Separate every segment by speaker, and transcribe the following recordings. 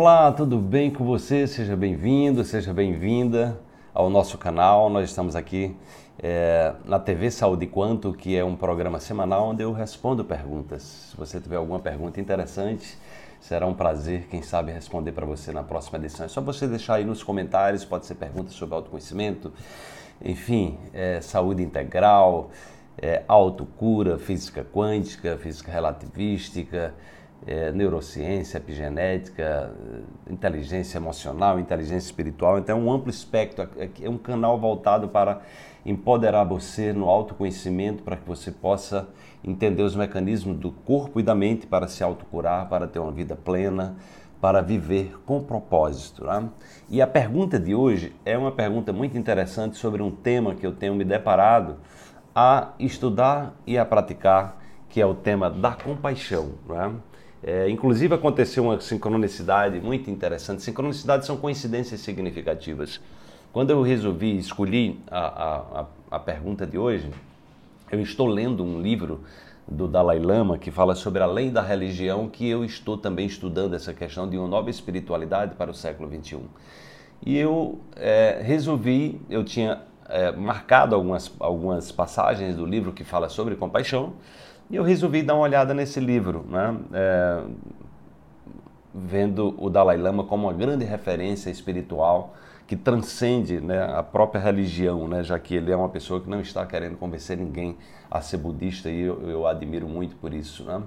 Speaker 1: Olá, tudo bem com você? Seja bem-vindo, seja bem-vinda ao nosso canal. Nós estamos aqui é, na TV Saúde Quanto, que é um programa semanal onde eu respondo perguntas. Se você tiver alguma pergunta interessante, será um prazer, quem sabe, responder para você na próxima edição. É só você deixar aí nos comentários, pode ser perguntas sobre autoconhecimento, enfim, é, saúde integral, é, autocura, física quântica, física relativística é, neurociência, epigenética, inteligência emocional, inteligência espiritual. Então é um amplo espectro, é, é um canal voltado para empoderar você no autoconhecimento para que você possa entender os mecanismos do corpo e da mente para se autocurar, para ter uma vida plena, para viver com propósito. Né? E a pergunta de hoje é uma pergunta muito interessante sobre um tema que eu tenho me deparado a estudar e a praticar, que é o tema da compaixão. Né? É, inclusive aconteceu uma sincronicidade muito interessante. Sincronicidades são coincidências significativas. Quando eu resolvi escolher a, a, a pergunta de hoje, eu estou lendo um livro do Dalai Lama que fala sobre a lei da religião, que eu estou também estudando essa questão de uma nova espiritualidade para o século 21. E eu é, resolvi, eu tinha é, marcado algumas, algumas passagens do livro que fala sobre compaixão, e eu resolvi dar uma olhada nesse livro, né? É, vendo o Dalai Lama como uma grande referência espiritual que transcende né, a própria religião, né, já que ele é uma pessoa que não está querendo convencer ninguém a ser budista e eu, eu admiro muito por isso. Né?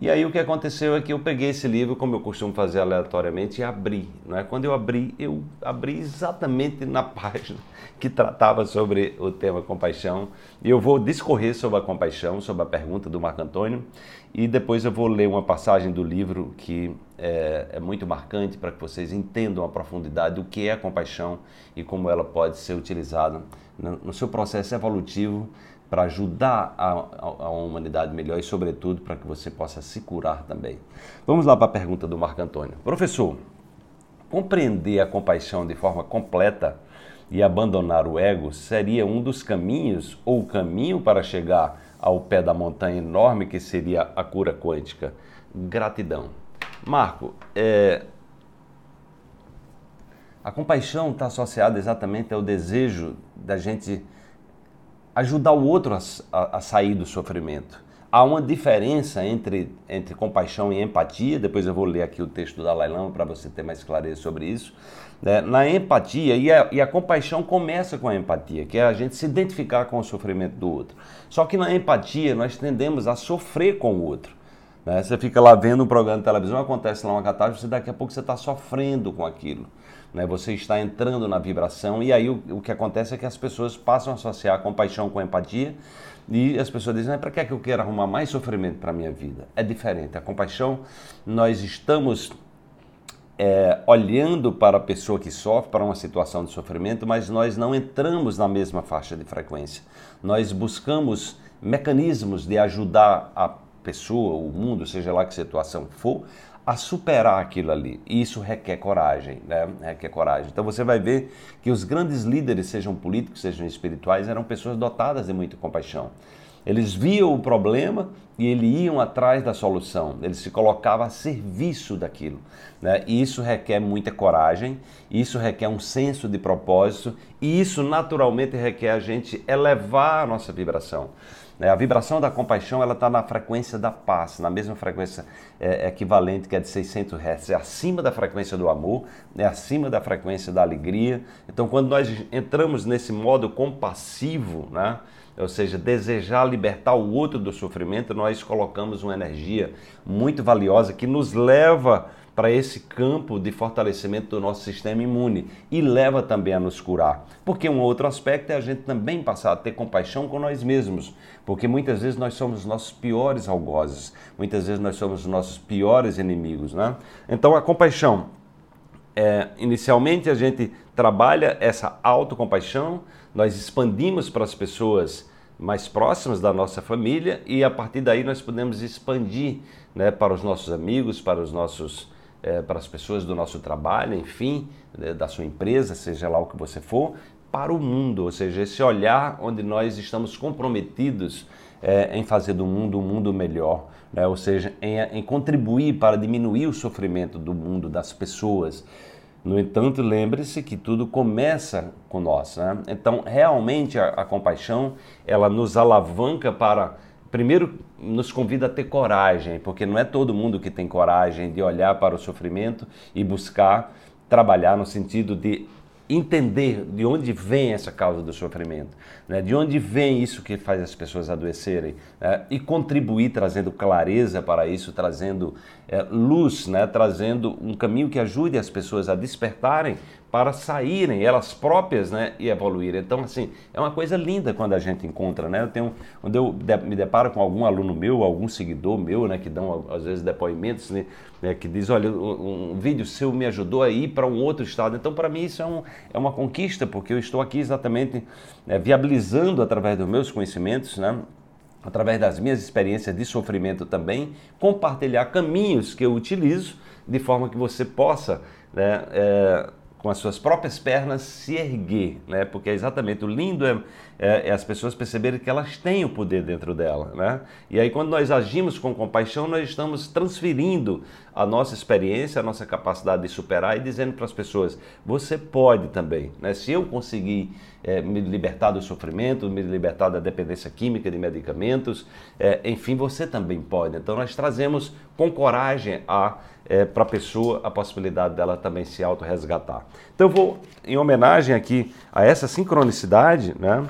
Speaker 1: E aí o que aconteceu é que eu peguei esse livro, como eu costumo fazer aleatoriamente, e abri. Não é? Quando eu abri, eu abri exatamente na página que tratava sobre o tema compaixão. E eu vou discorrer sobre a compaixão, sobre a pergunta do Marco Antônio, e depois eu vou ler uma passagem do livro que é, é muito marcante para que vocês entendam a profundidade do que é a compaixão e como ela pode ser utilizada no, no seu processo evolutivo para ajudar a, a, a, humanidade melhor e, sobretudo, para que você possa se curar também. Vamos lá para a pergunta do Marco Antônio. Professor, compreender a compaixão de forma completa e abandonar o ego seria um dos caminhos ou caminho para chegar ao pé da montanha enorme que seria a cura quântica? Gratidão. Marco, é, a compaixão está associada exatamente ao desejo da gente ajudar o outro a, a, a, sair do sofrimento. Há uma diferença entre, entre compaixão e empatia, depois eu vou ler aqui o texto do Dalai Lama para você ter mais clareza sobre isso. Né? Na empatia, e a, e a compaixão começa com a empatia, que é a gente se identificar com o sofrimento do outro. Só que na empatia nós tendemos a sofrer com o outro. Né? Você fica lá vendo um programa de televisão, acontece lá uma catástrofe, daqui a pouco você está sofrendo com aquilo né? você está entrando na vibração e aí o, o, que acontece é que as pessoas passam a associar compaixão com empatia e as pessoas dizem, para que é que eu quero arrumar mais sofrimento para a minha vida? É diferente. A compaixão, nós estamos é, olhando para a pessoa que sofre, para uma situação de sofrimento, mas nós não entramos na mesma faixa de frequência. Nós buscamos mecanismos de ajudar a pessoa, o mundo, seja lá que situação for, a superar aquilo ali. E isso requer coragem, né? Requer coragem. Então você vai ver que os grandes líderes, sejam políticos, sejam espirituais, eram pessoas dotadas de muita compaixão. Eles viam o problema e eles iam atrás da solução. Eles se colocavam a serviço daquilo. Né? E isso requer muita coragem, isso requer um senso de propósito e isso naturalmente requer a gente elevar a nossa vibração. Né? A vibração da compaixão ela está na frequência da paz, na mesma frequência é, equivalente que é de 600 Hz, é acima da frequência do amor, é acima da frequência da alegria. Então, quando nós entramos nesse modo compassivo, né? Ou seja, desejar libertar o outro do sofrimento, nós colocamos uma energia muito valiosa que nos leva para esse campo de fortalecimento do nosso sistema imune e leva também a nos curar. Porque um outro aspecto é a gente também passar a ter compaixão com nós mesmos, porque muitas vezes nós somos os nossos piores algozes, muitas vezes nós somos os nossos piores inimigos, né? Então a compaixão, é, inicialmente a gente trabalha essa autocompaixão, nós expandimos para as pessoas mais próximas da nossa família e a partir daí nós podemos expandir né, para os nossos amigos, para os nossos é, para as pessoas do nosso trabalho, enfim, né, da sua empresa, seja lá o que você for, para o mundo, ou seja, esse olhar onde nós estamos comprometidos é, em fazer do mundo um mundo melhor, né? ou seja, em, em contribuir para diminuir o sofrimento do mundo, das pessoas. No entanto, lembre-se que tudo começa com nós. Né? Então, realmente, a, a, compaixão ela nos alavanca para, primeiro, nos convida a ter coragem, porque não é todo mundo que tem coragem de olhar para o sofrimento e buscar trabalhar no sentido de entender de onde vem essa causa do sofrimento, né? de onde vem isso que faz as pessoas adoecerem né? e contribuir trazendo clareza para isso, trazendo é, luz, né? trazendo um caminho que ajude as pessoas a despertarem para saírem elas próprias né, e evoluírem. Então, assim, é uma coisa linda quando a gente encontra, né? Eu tenho, quando eu me deparo com algum aluno meu, algum seguidor meu, né, que dão às vezes depoimentos, né, né que diz, olha, um, um, vídeo seu me ajudou a ir para um outro estado. Então, para mim isso é, um, é uma conquista, porque eu estou aqui exatamente né, viabilizando através dos meus conhecimentos, né? através das minhas experiências de sofrimento também, compartilhar caminhos que eu utilizo de forma que você possa né, é, com as suas próprias pernas se erguer, né? Porque é exatamente o lindo é, é, é, as pessoas perceberem que elas têm o poder dentro dela, né? E aí quando nós agimos com compaixão, nós estamos transferindo a nossa experiência, a nossa capacidade de superar e dizendo para as pessoas: você pode também, né? Se eu conseguir é, me libertar do sofrimento, me libertar da dependência química de medicamentos, é, enfim, você também pode. Então nós trazemos com coragem a é, para a pessoa a possibilidade dela também se auto-resgatar. Então vou, em homenagem aqui a essa sincronicidade, né,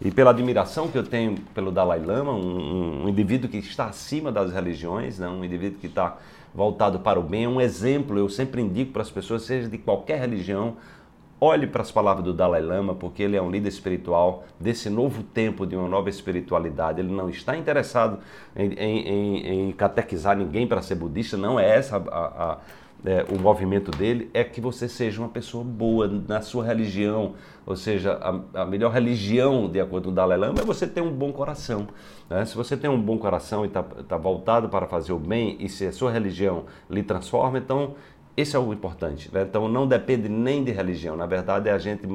Speaker 1: e pela admiração que eu tenho pelo Dalai Lama, um, um indivíduo que está acima das religiões, né, um indivíduo que está voltado para o bem, um exemplo, eu sempre indico para as pessoas, seja de qualquer religião, Olhe para as palavras do Dalai Lama, porque ele é um líder espiritual desse novo tempo, de uma nova espiritualidade. Ele não está interessado em, em, em catequizar ninguém para ser budista, não é essa a, a, é, o movimento dele. É que você seja uma pessoa boa na sua religião, ou seja, a, a melhor religião, de acordo com o Dalai Lama, é você ter um bom coração. Né? Se você tem um bom coração e está tá voltado para fazer o bem, e se a sua religião lhe transforma, então esse é o importante. Né? Então não depende nem de religião. Na verdade, é a gente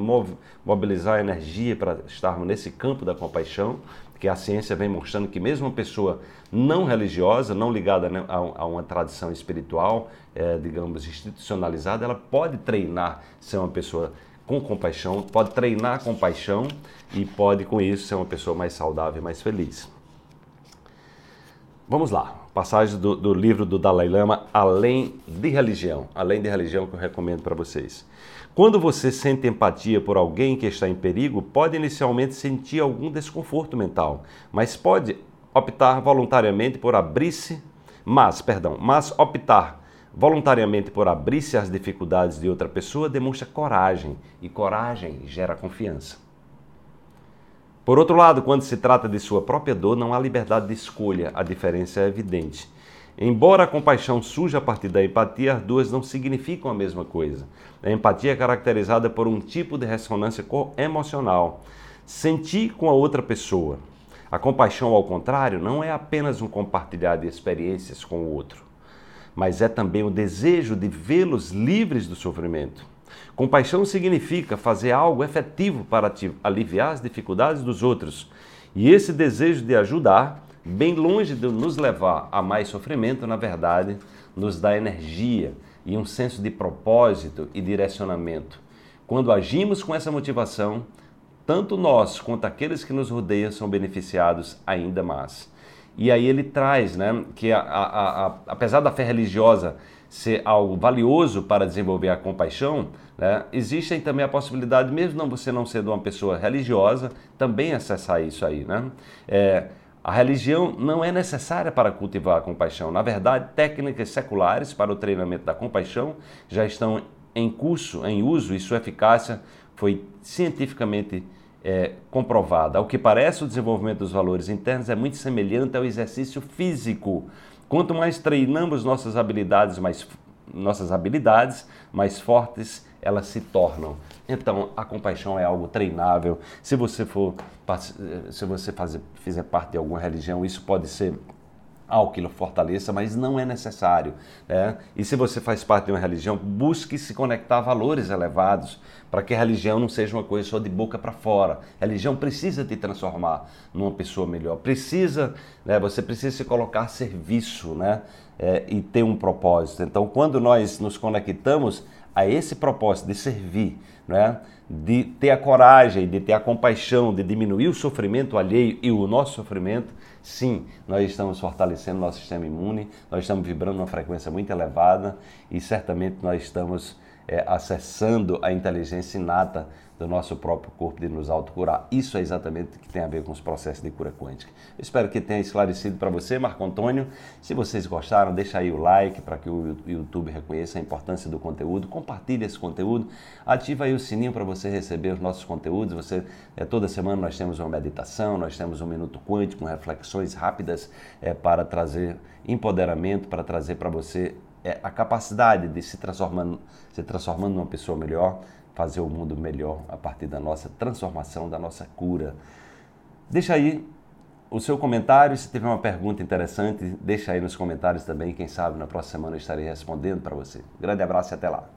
Speaker 1: mobilizar a energia para estarmos nesse campo da compaixão, que a ciência vem mostrando que mesmo uma pessoa não religiosa, não ligada né, a, uma tradição espiritual, é, digamos, institucionalizada, ela pode treinar ser uma pessoa com compaixão, pode treinar compaixão e pode, com isso, ser uma pessoa mais saudável e mais feliz. Vamos lá passagem do, do, livro do Dalai Lama, Além de Religião. Além de Religião, que eu recomendo para vocês. Quando você sente empatia por alguém que está em perigo, pode inicialmente sentir algum desconforto mental, mas pode optar voluntariamente por abrir-se, mas, perdão, mas optar voluntariamente por abrir-se às dificuldades de outra pessoa demonstra coragem, e coragem gera confiança. Por outro lado, quando se trata de sua própria dor, não há liberdade de escolha, a diferença é evidente. Embora a compaixão surja a partir da empatia, as duas não significam a mesma coisa. A empatia é caracterizada por um tipo de ressonância emocional, sentir com a outra pessoa. A compaixão, ao contrário, não é apenas um compartilhar de experiências com o outro, mas é também o desejo de vê-los livres do sofrimento. Compaixão significa fazer algo efetivo para aliviar as dificuldades dos outros. E esse desejo de ajudar, bem longe de nos levar a mais sofrimento, na verdade, nos dá energia e um senso de propósito e direcionamento. Quando agimos com essa motivação, tanto nós quanto aqueles que nos rodeiam são beneficiados ainda mais. E aí ele traz né, que, a, a, a, apesar da fé religiosa ser algo valioso para desenvolver a compaixão, né, também a possibilidade, mesmo não você não sendo uma pessoa religiosa, também acessar isso aí. Né? É, a religião não é necessária para cultivar a compaixão. Na verdade, técnicas seculares para o treinamento da compaixão já estão em curso, em uso, e sua eficácia foi cientificamente é, comprovada. Ao que parece, o desenvolvimento dos valores internos é muito semelhante ao exercício físico. Quanto mais treinamos nossas habilidades, mais nossas habilidades mais fortes elas se tornam. Então, a compaixão é algo treinável. Se você for, se você fazer, fizer parte de alguma religião, isso pode ser algo que fortaleça, mas não é necessário. Né? E se você faz parte de uma religião, busque se conectar a valores elevados, para que a religião não seja uma coisa só de boca para fora. A religião precisa te transformar numa pessoa melhor, precisa, né, você precisa se colocar a serviço né, é, e ter um propósito. Então, quando nós nos conectamos a esse propósito de servir, né, de ter a coragem, de ter a compaixão, de diminuir o sofrimento alheio e o nosso sofrimento, sim, nós estamos fortalecendo nosso sistema imune, nós estamos vibrando uma frequência muito elevada e certamente nós estamos é, acessando a inteligência inata do nosso próprio corpo de nos autocurar. Isso é exatamente o que tem a ver com os processos de cura quântica. Eu espero que tenha esclarecido para você, Marco Antônio. Se vocês gostaram, deixa aí o like para que o YouTube reconheça a importância do conteúdo. Compartilhe esse conteúdo. Ativa aí o sininho para você receber os nossos conteúdos. Você é, toda semana nós temos uma meditação, nós temos um minuto quântico, reflexões rápidas é, para trazer empoderamento, para trazer para você é, a capacidade de se transformando, se transformando numa pessoa melhor, fazer o mundo melhor a partir da nossa transformação, da nossa cura. Deixa aí o seu comentário, se tiver uma pergunta interessante, deixa aí nos comentários também, quem sabe na próxima semana eu estarei respondendo para você. Grande abraço e até lá.